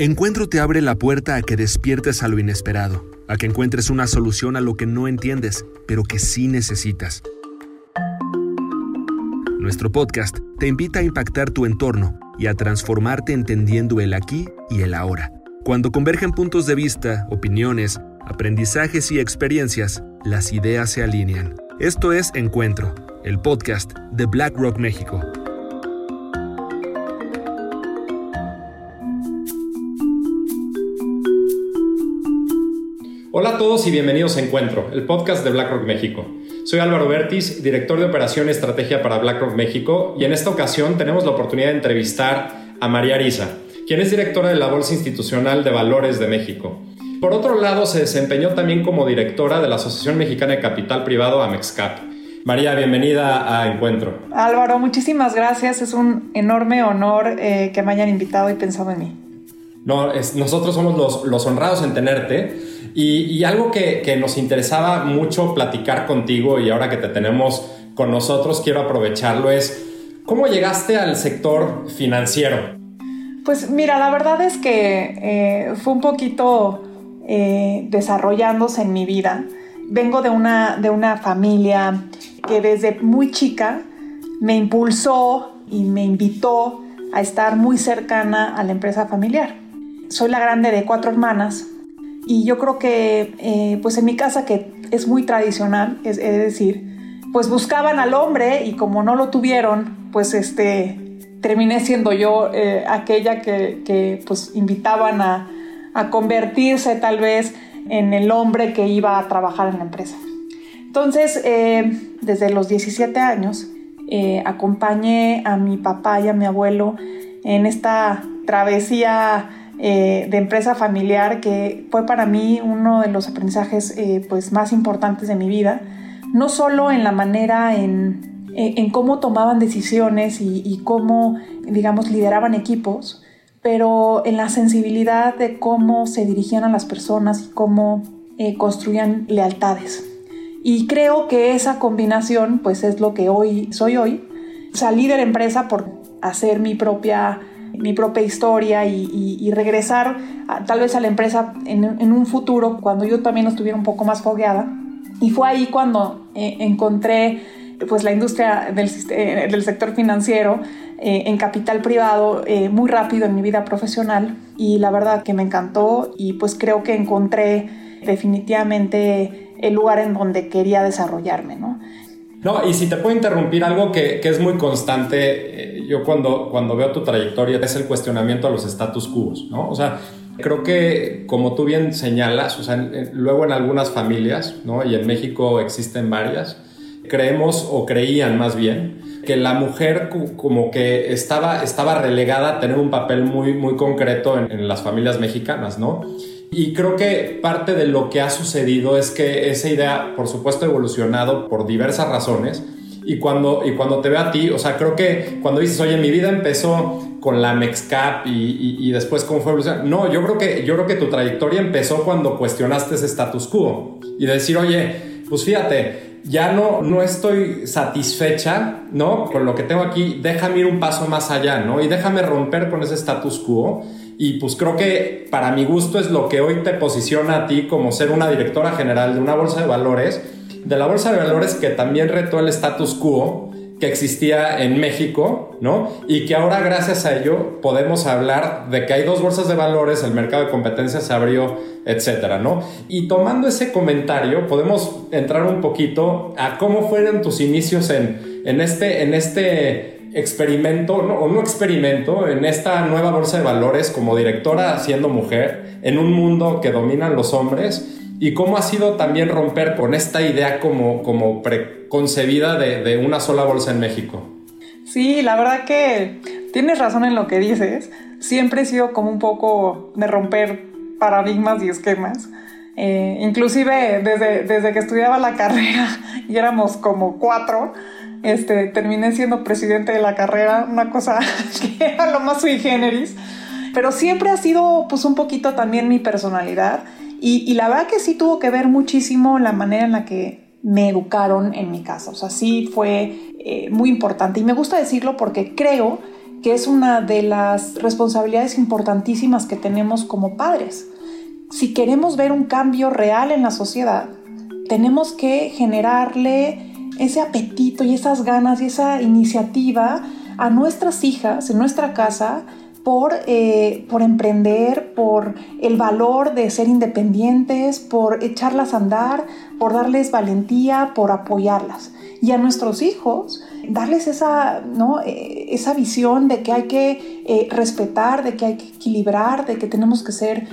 Encuentro te abre la puerta a que despiertes a lo inesperado, a que encuentres una solución a lo que no entiendes, pero que sí necesitas. Nuestro podcast te invita a impactar tu entorno y a transformarte entendiendo el aquí y el ahora. Cuando convergen puntos de vista, opiniones, aprendizajes y experiencias, las ideas se alinean. Esto es Encuentro, el podcast de BlackRock México. Hola a todos y bienvenidos a Encuentro, el podcast de BlackRock México. Soy Álvaro Bertis, director de operación y estrategia para BlackRock México, y en esta ocasión tenemos la oportunidad de entrevistar a María Arisa, quien es directora de la Bolsa Institucional de Valores de México. Por otro lado, se desempeñó también como directora de la Asociación Mexicana de Capital Privado, AMEXCAP. María, bienvenida a Encuentro. Álvaro, muchísimas gracias. Es un enorme honor eh, que me hayan invitado y pensado en mí. No, nosotros somos los, honrados en tenerte. Y, algo que, nos interesaba mucho platicar contigo y ahora que te tenemos con nosotros, quiero aprovecharlo, es cómo llegaste al sector financiero. Pues mira, la verdad es que eh, fue un poquito eh, desarrollándose en mi vida. Vengo de una, de una familia que desde muy chica me impulsó y me invitó a estar muy cercana a la empresa familiar. Soy la grande de cuatro hermanas y yo creo que eh, pues en mi casa que es muy tradicional, es, decir, pues buscaban al hombre y como no lo tuvieron, pues este, terminé siendo yo eh, aquella que, pues invitaban a, convertirse tal vez en el hombre que iba a trabajar en la empresa. Entonces, eh, desde los 17 años, acompañé a mi papá y a mi abuelo en esta travesía eh, de empresa familiar que fue para mí uno de los aprendizajes eh, pues más importantes de mi vida, no solo en la manera en, eh, en cómo tomaban decisiones y, cómo, digamos, lideraban equipos, pero en la sensibilidad de cómo se dirigían a las personas y cómo construían lealtades. Y creo que esa combinación pues es lo que hoy soy hoy. Salí de la empresa por hacer mi propia mi propia historia y, regresar tal vez a la empresa en, un futuro cuando yo también estuviera un poco más fogueada. Y fue ahí cuando eh, encontré pues la industria del, eh, del sector financiero eh, en capital privado muy rápido en mi vida profesional y la verdad que me encantó y pues creo que encontré definitivamente el lugar en donde quería desarrollarme, ¿no? No, y si te puedo interrumpir, algo que, es muy constante, eh, yo cuando, cuando veo tu trayectoria, es el cuestionamiento a los status quo, ¿no? O sea, creo que como tú bien señalas, o sea, luego en algunas familias, ¿no? Y en México existen varias, creemos o creían más bien que la mujer como que estaba, estaba relegada a tener un papel muy, muy concreto en, en las familias mexicanas, ¿no? Y creo que parte de lo que ha sucedido es que esa idea, por supuesto, ha evolucionado por diversas razones. Y cuando, y cuando te veo a ti, o sea, creo que cuando dices, oye, mi vida empezó con la MEXCAP y, y, después cómo fue evolucionando. No, yo creo, que, yo creo que tu trayectoria empezó cuando cuestionaste ese status quo y decir, oye, pues fíjate, ya no, no estoy satisfecha, ¿no? Con lo que tengo aquí, déjame ir un paso más allá, ¿no? Y déjame romper con ese status quo y pues creo que para mi gusto es lo que hoy te posiciona a ti como ser una directora general de una bolsa de valores, de la bolsa de valores que también retó el status quo que existía en México, ¿no? Y que ahora gracias a ello podemos hablar de que hay dos bolsas de valores, el mercado de competencia se abrió, etcétera, ¿no? Y tomando ese comentario, podemos entrar un poquito a cómo fueron tus inicios en, en este, en este experimento, o no experimento, en esta nueva bolsa de valores como directora siendo mujer, en un mundo que dominan los hombres, y cómo ha sido también romper con esta idea como, como preconcebida de, de una sola bolsa en México. Sí, la verdad que tienes razón en lo que dices. Siempre he sido como un poco de romper paradigmas y esquemas. Eh, inclusive desde, desde que estudiaba la carrera y éramos como cuatro, este, terminé siendo presidente de la carrera, una cosa que era lo más sui generis, pero siempre ha sido pues un poquito también mi personalidad y, la verdad que sí tuvo que ver muchísimo la manera en la que me educaron en mi casa, o sea, sí fue eh, muy importante y me gusta decirlo porque creo que es una de las responsabilidades importantísimas que tenemos como padres. Si queremos ver un cambio real en la sociedad, tenemos que generarle ese apetito y esas ganas y esa iniciativa a nuestras hijas en nuestra casa por, eh, por emprender, por el valor de ser independientes, por echarlas a andar, por darles valentía, por apoyarlas. Y a nuestros hijos, darles esa, ¿no? Eh, esa visión de que hay que eh, respetar, de que hay que equilibrar, de que tenemos que ser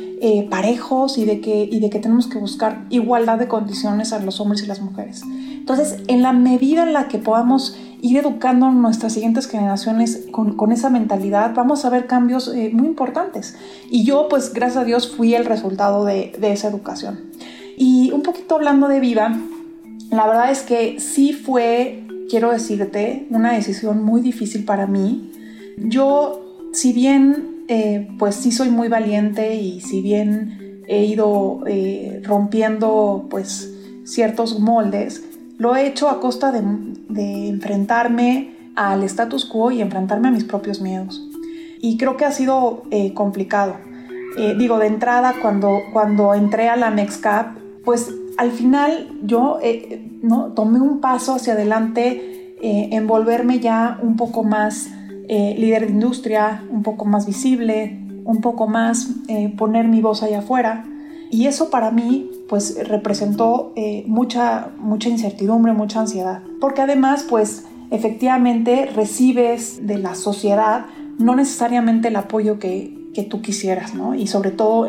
parejos y de, que, y de que tenemos que buscar igualdad de condiciones a los hombres y las mujeres. Entonces, en la medida en la que podamos ir educando a nuestras siguientes generaciones con, esa mentalidad, vamos a ver cambios eh, muy importantes. Y yo, pues, gracias a Dios, fui el resultado de, esa educación. Y un poquito hablando de Viva, la verdad es que sí fue, quiero decirte, una decisión muy difícil para mí. Yo, si bien, eh, pues sí soy muy valiente y si bien he ido eh, rompiendo, pues, ciertos moldes, lo he hecho a costa de, enfrentarme al status quo y enfrentarme a mis propios miedos. Y creo que ha sido eh, complicado. Eh, digo, de entrada, cuando, cuando entré a la NextCap, pues al final yo eh, tomé un paso hacia adelante en volverme ya un poco más líder de industria, un poco más visible, un poco más poner mi voz allá afuera. Y eso para mí pues representó eh, mucha, mucha incertidumbre, mucha ansiedad. Porque además pues efectivamente recibes de la sociedad no necesariamente el apoyo que, tú quisieras, ¿no? Y sobre todo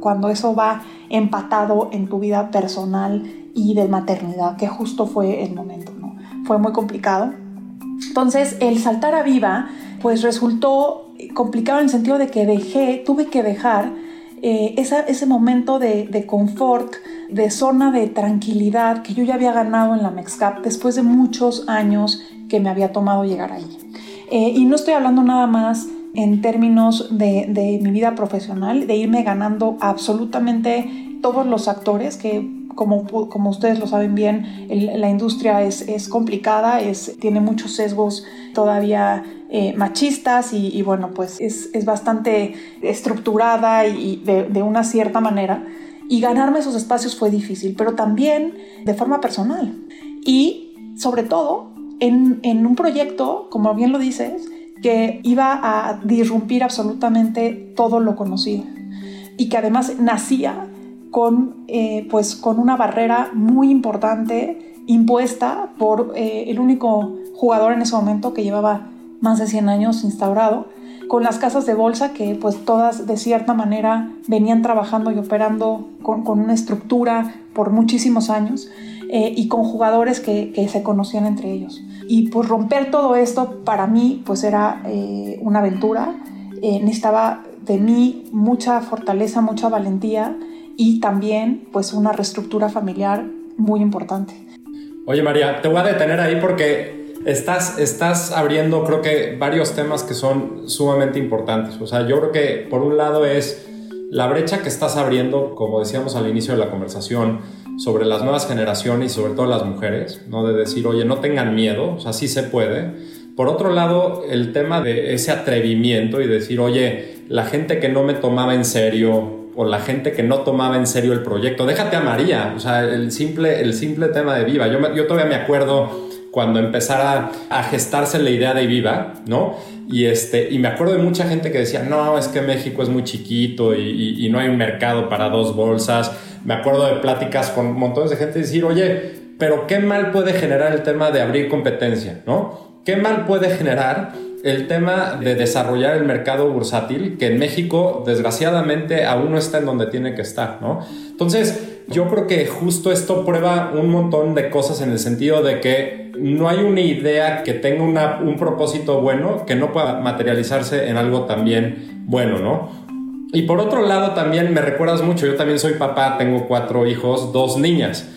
cuando eso va empatado en tu vida personal y de maternidad, que justo fue el momento, ¿no? Fue muy complicado. Entonces, el saltar a viva, pues resultó complicado en el sentido de que dejé, tuve que dejar eh, ese momento de, confort, de zona de tranquilidad que yo ya había ganado en la Mexcap después de muchos años que me había tomado llegar ahí. Eh, y no estoy hablando nada más en términos de, mi vida profesional, de irme ganando absolutamente todos los actores que como, como, ustedes lo saben bien, la industria es, es, complicada, es, tiene muchos sesgos todavía eh, machistas y, bueno, pues es, es bastante estructurada y, de, de, una cierta manera. Y ganarme esos espacios fue difícil, pero también de forma personal. Y sobre todo en, en un proyecto, como bien lo dices, que iba a disrumpir absolutamente todo lo conocido y que además nacía con, eh, pues, con una barrera muy importante impuesta por eh, el único jugador en ese momento que llevaba más de 100 años instaurado, con las casas de bolsa que pues todas de cierta manera venían trabajando y operando con, una estructura por muchísimos años eh, y con jugadores que, se conocían entre ellos. Y pues romper todo esto para mí pues era eh, una aventura, eh, necesitaba de mí mucha fortaleza, mucha valentía y también pues una reestructura familiar muy importante. Oye María, te voy a detener ahí porque estás, estás abriendo, creo que, varios temas que son sumamente importantes. O sea, yo creo que por un lado es la brecha que estás abriendo, como decíamos al inicio de la conversación, sobre las nuevas generaciones y sobre todo las mujeres, ¿no? De decir, oye, no tengan miedo, o sea, sí se puede. Por otro lado, el tema de ese atrevimiento y decir, oye, la gente que no me tomaba en serio o la gente que no tomaba en serio el proyecto, déjate a María, o sea, el simple, el simple tema de Viva. Yo, yo todavía me acuerdo cuando empezara a gestarse la idea de Viva, ¿no? Y, este, y me acuerdo de mucha gente que decía, no, es que México es muy chiquito y, no hay un mercado para dos bolsas. Me acuerdo de pláticas con montones de gente decir, oye, pero ¿qué mal puede generar el tema de abrir competencia, ¿no? ¿Qué mal puede generar el tema de desarrollar el mercado bursátil, que en México desgraciadamente aún no está en donde tiene que estar, ¿no? Entonces, yo creo que justo esto prueba un montón de cosas en el sentido de que no hay una idea que tenga un propósito bueno que no pueda materializarse en algo también bueno, ¿no? Y por otro lado también me recuerdas mucho, yo también soy papá, tengo cuatro hijos, dos niñas.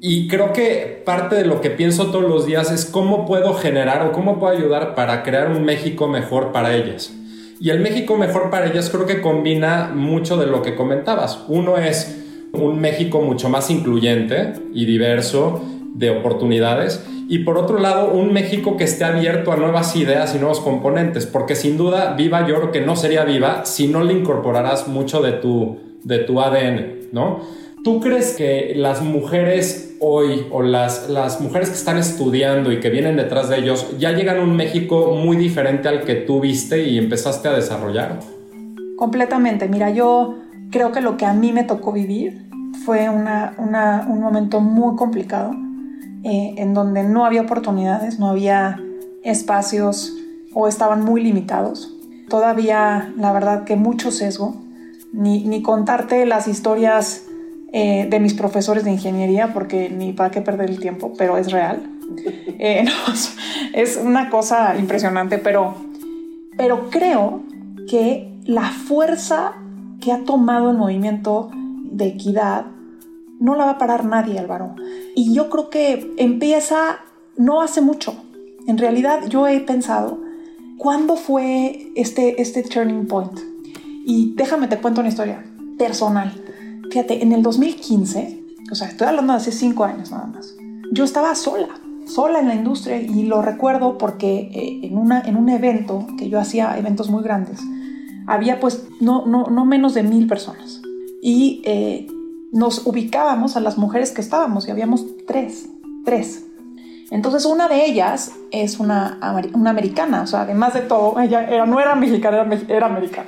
Y creo que parte de lo que pienso todos los días es cómo puedo generar o cómo puedo ayudar para crear un México mejor para ellas. Y el México mejor para ellas creo que combina mucho de lo que comentabas. Uno es un México mucho más incluyente y diverso de oportunidades y por otro lado un México que esté abierto a nuevas ideas y nuevos componentes, porque sin duda Viva yo creo que no sería Viva si no le incorporarás mucho de tu, de tu ADN, ¿no? ¿Tú crees que las mujeres hoy o las, las mujeres que están estudiando y que vienen detrás de ellos ya llegan a un México muy diferente al que tú viste y empezaste a desarrollar? Completamente. Mira, yo creo que lo que a mí me tocó vivir fue una, un momento muy complicado eh, en donde no había oportunidades, no había espacios o estaban muy limitados. Todavía, la verdad, que mucho sesgo. Ni, ni contarte las historias eh, de mis profesores de ingeniería, porque ni para qué perder el tiempo, pero es real. Eh, es una cosa impresionante, pero, pero creo que la fuerza que ha tomado el movimiento de equidad no la va a parar nadie, Álvaro. Y yo creo que empieza no hace mucho. En realidad yo he pensado, ¿cuándo fue este, este turning point? Y déjame te cuento una historia personal. Fíjate, en el 2015, o sea, estoy hablando de hace cinco años nada más, yo estaba sola, sola en la industria y lo recuerdo porque eh, en, una, en un evento, que yo hacía eventos muy grandes, había pues no, no, no menos de mil personas. Y eh, nos ubicábamos a las mujeres que estábamos y habíamos tres, tres. Entonces una de ellas es una, una americana, o sea, además de todo, ella era, no era mexicana, era, era americana.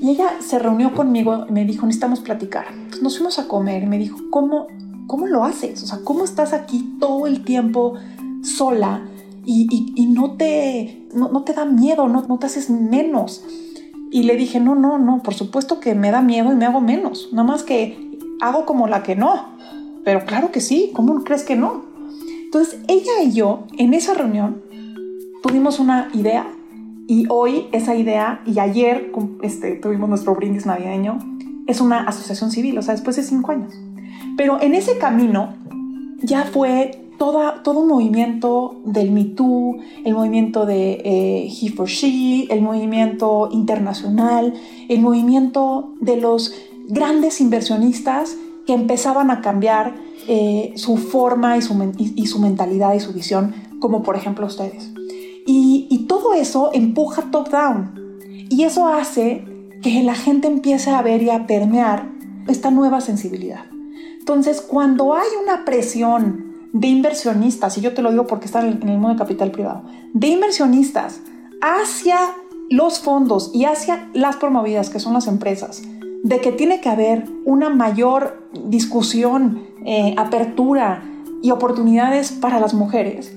Y ella se reunió conmigo y me dijo, necesitamos platicar. Entonces nos fuimos a comer y me dijo, ¿cómo, cómo lo haces? O sea, ¿cómo estás aquí todo el tiempo sola y, y, no, te, no, te da miedo, no, no te haces menos? Y le dije, no, no, no, por supuesto que me da miedo y me hago menos. Nada más que hago como la que no. Pero claro que sí, ¿cómo crees que no? Entonces ella y yo en esa reunión tuvimos una idea y hoy esa idea, y ayer este, tuvimos nuestro brindis navideño, es una asociación civil, o sea, después de cinco años. Pero en ese camino ya fue toda, todo un movimiento del Me Too, el movimiento de eh, He for She, el movimiento internacional, el movimiento de los grandes inversionistas que empezaban a cambiar eh, su forma y su, y su mentalidad y su visión, como por ejemplo ustedes. Y, todo eso empuja top-down. Y eso hace que la gente empiece a ver y a permear esta nueva sensibilidad. Entonces, cuando hay una presión de inversionistas, y yo te lo digo porque están en el mundo de capital privado, de inversionistas hacia los fondos y hacia las promovidas, que son las empresas, de que tiene que haber una mayor discusión, eh, apertura y oportunidades para las mujeres,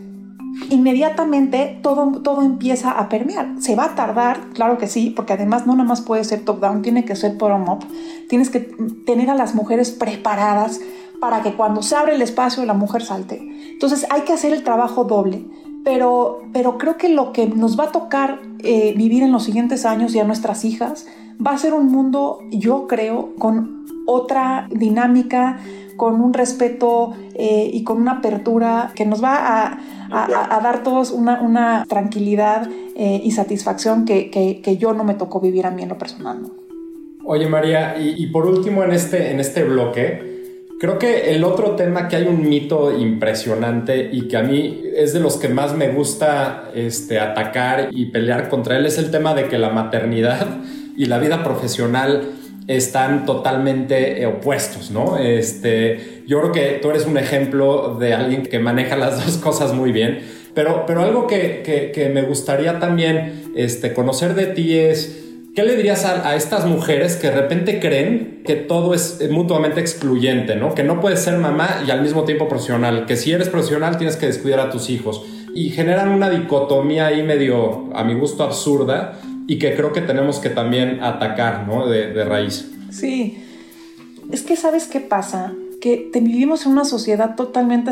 inmediatamente todo, todo empieza a permear. Se va a tardar, claro que sí, porque además no nada más puede ser top-down, tiene que ser bottom-up. Tienes que tener a las mujeres preparadas para que cuando se abre el espacio la mujer salte. Entonces hay que hacer el trabajo doble. Pero, pero creo que lo que nos va a tocar eh, vivir en los siguientes años y a nuestras hijas va a ser un mundo, yo creo, con otra dinámica, con un respeto eh, y con una apertura que nos va a, a, dar todos una, una tranquilidad eh, y satisfacción que, que, yo no me tocó vivir a mí en lo personal. Oye María, y, por último en este, en este bloque, creo que el otro tema que hay un mito impresionante y que a mí es de los que más me gusta este, atacar y pelear contra él es el tema de que la maternidad y la vida profesional están totalmente eh, opuestos, ¿no? Este, yo creo que tú eres un ejemplo de alguien que maneja las dos cosas muy bien, pero, pero algo que, que, me gustaría también este, conocer de ti es, ¿qué le dirías a, estas mujeres que de repente creen que todo es mutuamente excluyente, ¿no? Que no puedes ser mamá y al mismo tiempo profesional, que si eres profesional tienes que descuidar a tus hijos y generan una dicotomía ahí medio, a mi gusto, absurda y que creo que tenemos que también atacar, ¿no? De, raíz. Sí, es que sabes qué pasa, que vivimos en una sociedad totalmente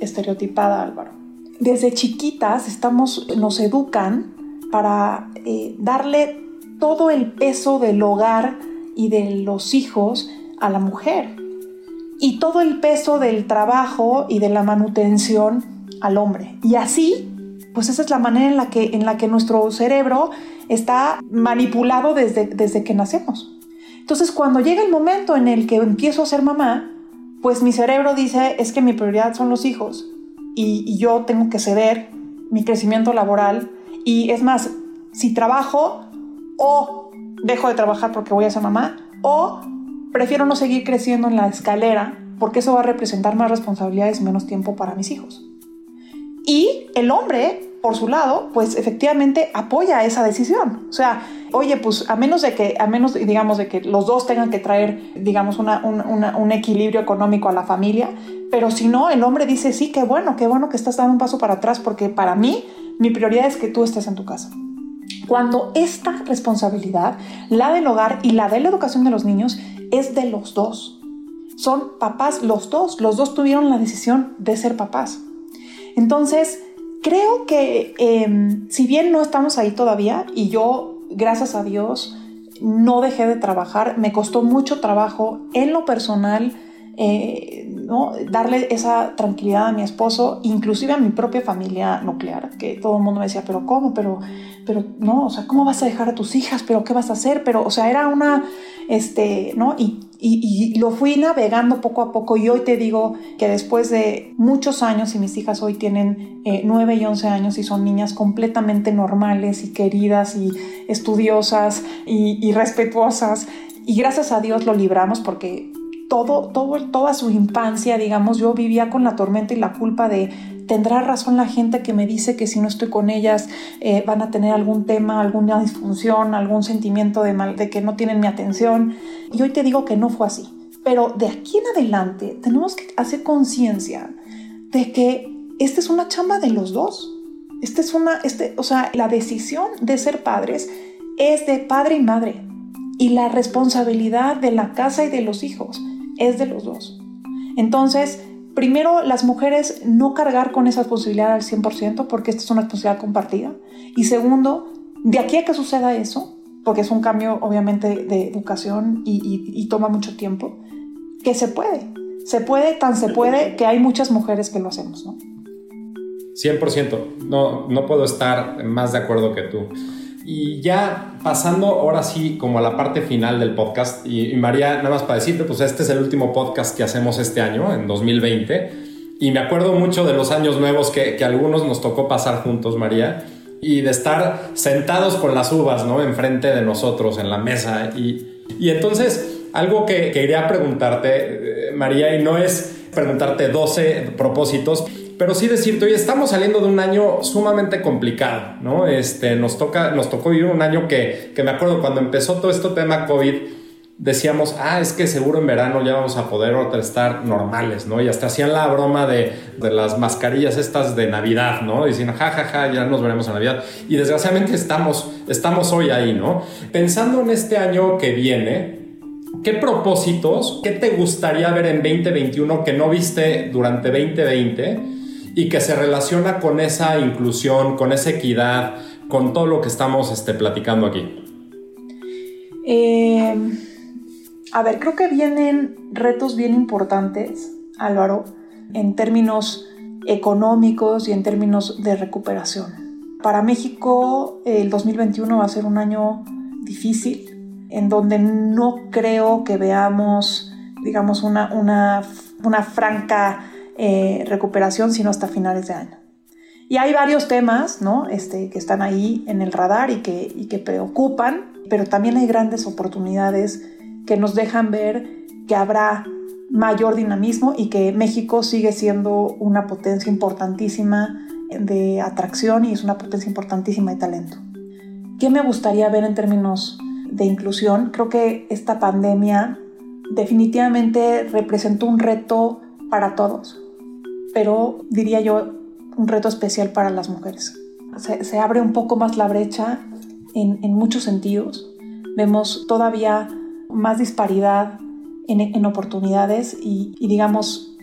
estereotipada, Álvaro. Desde chiquitas estamos, nos educan para eh, darle todo el peso del hogar y de los hijos a la mujer y todo el peso del trabajo y de la manutención al hombre. Y así, pues esa es la manera en la que, en la que nuestro cerebro está manipulado desde, desde que nacemos. Entonces, cuando llega el momento en el que empiezo a ser mamá, pues mi cerebro dice, es que mi prioridad son los hijos. y, yo tengo que ceder mi crecimiento laboral y es más, si trabajo o dejo de trabajar porque voy a ser mamá o prefiero no seguir creciendo en la escalera porque eso va a representar más responsabilidades y menos tiempo para mis hijos. Y el hombre, por su lado, pues efectivamente apoya esa decisión. O sea, oye, pues a menos de que, a menos, digamos, de que los dos tengan que traer, digamos, un equilibrio económico a la familia, pero si no, el hombre dice, sí, qué bueno, qué bueno que estás dando un paso para atrás, porque para mí, mi prioridad es que tú estés en tu casa. Cuando esta responsabilidad, la del hogar y la de la educación de los niños, es de los dos. Son papás los dos, los dos tuvieron la decisión de ser papás. Entonces, creo que em, si bien no estamos ahí todavía, y yo, gracias a Dios, no dejé de trabajar, me costó mucho trabajo en lo personal, eh, ¿no? darle esa tranquilidad a mi esposo, inclusive a mi propia familia nuclear, que todo el mundo me decía, pero ¿cómo? Pero, pero no, o sea, ¿cómo vas a dejar a tus hijas? ¿Pero qué vas a hacer? Pero, o sea, era una, este, ¿no? Y, y, lo fui navegando poco a poco y hoy te digo que después de muchos años y mis hijas hoy tienen eh, 9 y 11 años y son niñas completamente normales y queridas y estudiosas y, y respetuosas y gracias a Dios lo libramos porque todo, todo, toda su infancia, digamos, yo vivía con la tormenta y la culpa de, tendrá razón la gente que me dice que si no estoy con ellas eh, van a tener algún tema, alguna disfunción, algún sentimiento de, mal, de que no tienen mi atención. Y hoy te digo que no fue así. Pero de aquí en adelante tenemos que hacer conciencia de que esta es una chamba de los dos. Esta es una, este, o sea, la decisión de ser padres es de padre y madre. Y la responsabilidad de la casa y de los hijos es de los dos. Entonces, primero, las mujeres no cargar con esa posibilidad al 100% porque esta es una responsabilidad compartida. Y segundo, de aquí a que suceda eso, porque es un cambio obviamente de educación y, toma mucho tiempo, que se puede. Se puede, tan se puede, que hay muchas mujeres que lo hacemos, ¿no? 100%. No, no puedo estar más de acuerdo que tú. Y ya pasando ahora sí como a la parte final del podcast, y, María, nada más para decirte, pues este es el último podcast que hacemos este año, en 2020, y me acuerdo mucho de los años nuevos que, que algunos nos tocó pasar juntos, María, y de estar sentados con las uvas, ¿no? Enfrente de nosotros en la mesa. Y, y entonces, algo que, que iría a preguntarte, eh, María, y no es preguntarte 12 propósitos, pero sí decirte, hoy estamos saliendo de un año sumamente complicado, ¿no? Este, nos, toca, nos tocó vivir un año que, que me acuerdo cuando empezó todo este tema COVID, decíamos, ah, es que seguro en verano ya vamos a poder estar normales, ¿no? Y hasta hacían la broma de, de, las mascarillas estas de Navidad, ¿no? Diciendo, ja, ja, ja, ya nos veremos en Navidad. Y desgraciadamente estamos, estamos hoy ahí, ¿no? Pensando en este año que viene, ¿qué propósitos, qué te gustaría ver en 2021 que no viste durante 2020? Y que se relaciona con esa inclusión, con esa equidad, con todo lo que estamos este, platicando aquí? Eh, a ver, creo que vienen retos bien importantes, Álvaro, en términos económicos y en términos de recuperación. Para México el 2021 va a ser un año difícil, en donde no creo que veamos, digamos, una, una, una franca eh, recuperación, sino hasta finales de año. Y hay varios temas ¿no? este, que están ahí en el radar y que, y que preocupan, pero también hay grandes oportunidades que nos dejan ver que habrá mayor dinamismo y que México sigue siendo una potencia importantísima de atracción y es una potencia importantísima de talento. ¿Qué me gustaría ver en términos de inclusión? Creo que esta pandemia definitivamente representó un reto para todos pero diría yo un reto especial para las mujeres. Se, abre un poco más la brecha en, muchos sentidos. Vemos todavía más disparidad en, oportunidades y, digamos,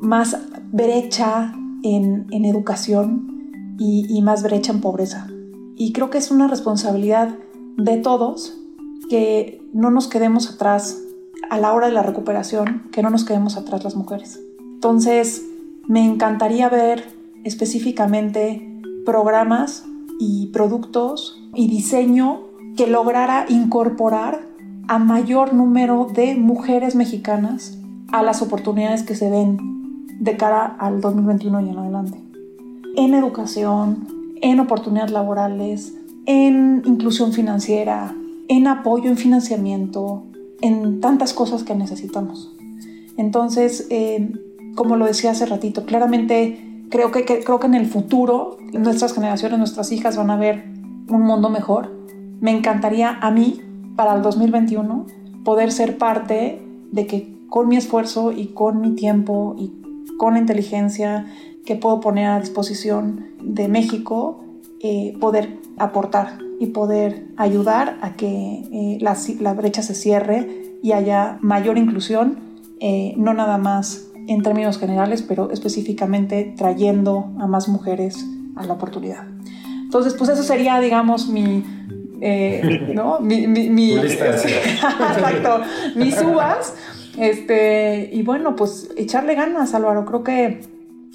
más brecha en, educación y, y más brecha en pobreza. Y creo que es una responsabilidad de todos que no nos quedemos atrás a la hora de la recuperación, que no nos quedemos atrás las mujeres. Entonces, me encantaría ver específicamente programas y productos y diseño que lograra incorporar a mayor número de mujeres mexicanas a las oportunidades que se ven de cara al 2021 y en adelante. en educación, en oportunidades laborales, en inclusión financiera, en apoyo, en financiamiento, en tantas cosas que necesitamos. Entonces, eh, como lo decía hace ratito, claramente creo que, creo que en el futuro nuestras generaciones, nuestras hijas van a ver un mundo mejor. Me encantaría a mí, para el 2021, poder ser parte de que con mi esfuerzo y con mi tiempo y con la inteligencia que puedo poner a disposición de México, eh, poder aportar y poder ayudar a que eh, la, brecha se cierre y haya mayor inclusión, eh, no nada más en términos generales, pero específicamente trayendo a más mujeres a la oportunidad. Entonces, pues eso sería, digamos, mi, ¿no? mi, mi, mi exacto, mis uvas. Este, y bueno, pues echarle ganas, Álvaro. Creo que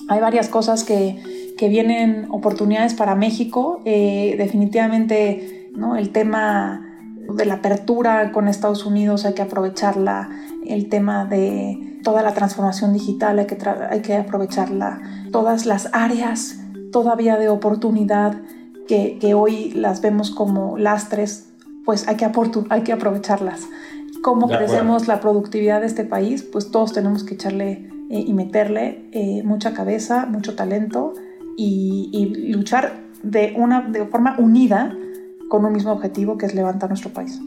hay varias cosas que, que vienen, oportunidades para México. Eh, definitivamente, ¿no? El tema de la apertura con Estados Unidos hay que aprovecharla. El tema de toda la transformación digital hay que, hay que aprovecharla. Todas las áreas todavía de oportunidad que, que hoy las vemos como lastres, pues hay que, hay que aprovecharlas cómo crecemos la productividad de este país, pues todos tenemos que echarle eh, y meterle eh, mucha cabeza, mucho talento y, luchar de, una, de forma unida con un mismo objetivo que es levantar nuestro país.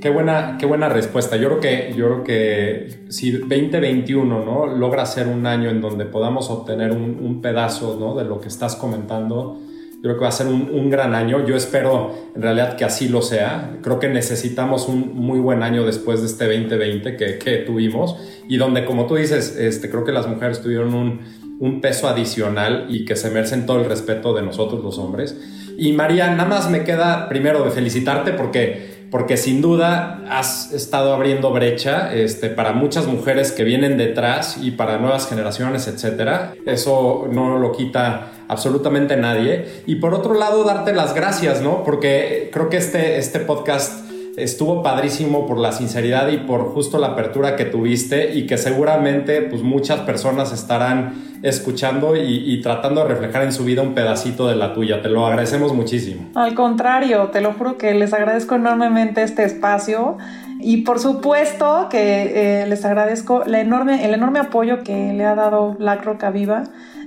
Qué buena, qué buena respuesta. Yo creo que, yo creo que si 2021 ¿no? logra ser un año en donde podamos obtener un, un pedazo ¿no? de lo que estás comentando, creo que va a ser un, gran año. Yo espero en realidad que así lo sea. Creo que necesitamos un muy buen año después de este 2020 que, que tuvimos y donde, como tú dices, este, creo que las mujeres tuvieron un, un peso adicional y que se merecen todo el respeto de nosotros los hombres. Y María, nada más me queda primero de felicitarte porque porque sin duda has estado abriendo brecha este, para muchas mujeres que vienen detrás y para nuevas generaciones, etcétera. Eso no lo quita absolutamente nadie. Y por otro lado, darte las gracias, ¿no? Porque creo que este, este podcast estuvo padrísimo por la sinceridad y por justo la apertura que tuviste y que seguramente pues muchas personas estarán escuchando y, tratando de reflejar en su vida un pedacito de la tuya. Te lo agradecemos muchísimo. Al contrario, te lo juro que les agradezco enormemente este espacio y por supuesto que eh, les agradezco la enorme, el enorme apoyo que le ha dado La Roca Viva.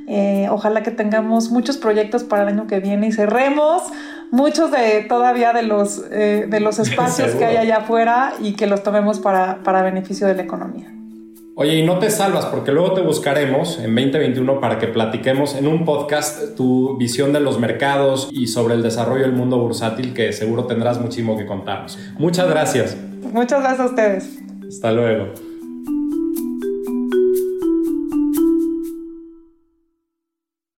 Eh, ojalá que tengamos muchos proyectos para el año que viene y cerremos muchos de todavía de los, eh, de los espacios que hay allá afuera y que los tomemos para, para beneficio de la economía. Oye, y no te salvas porque luego te buscaremos en 2021 para que platiquemos en un podcast tu visión de los mercados y sobre el desarrollo del mundo bursátil que seguro tendrás muchísimo que contarnos. Muchas gracias. Muchas gracias a ustedes. Hasta luego.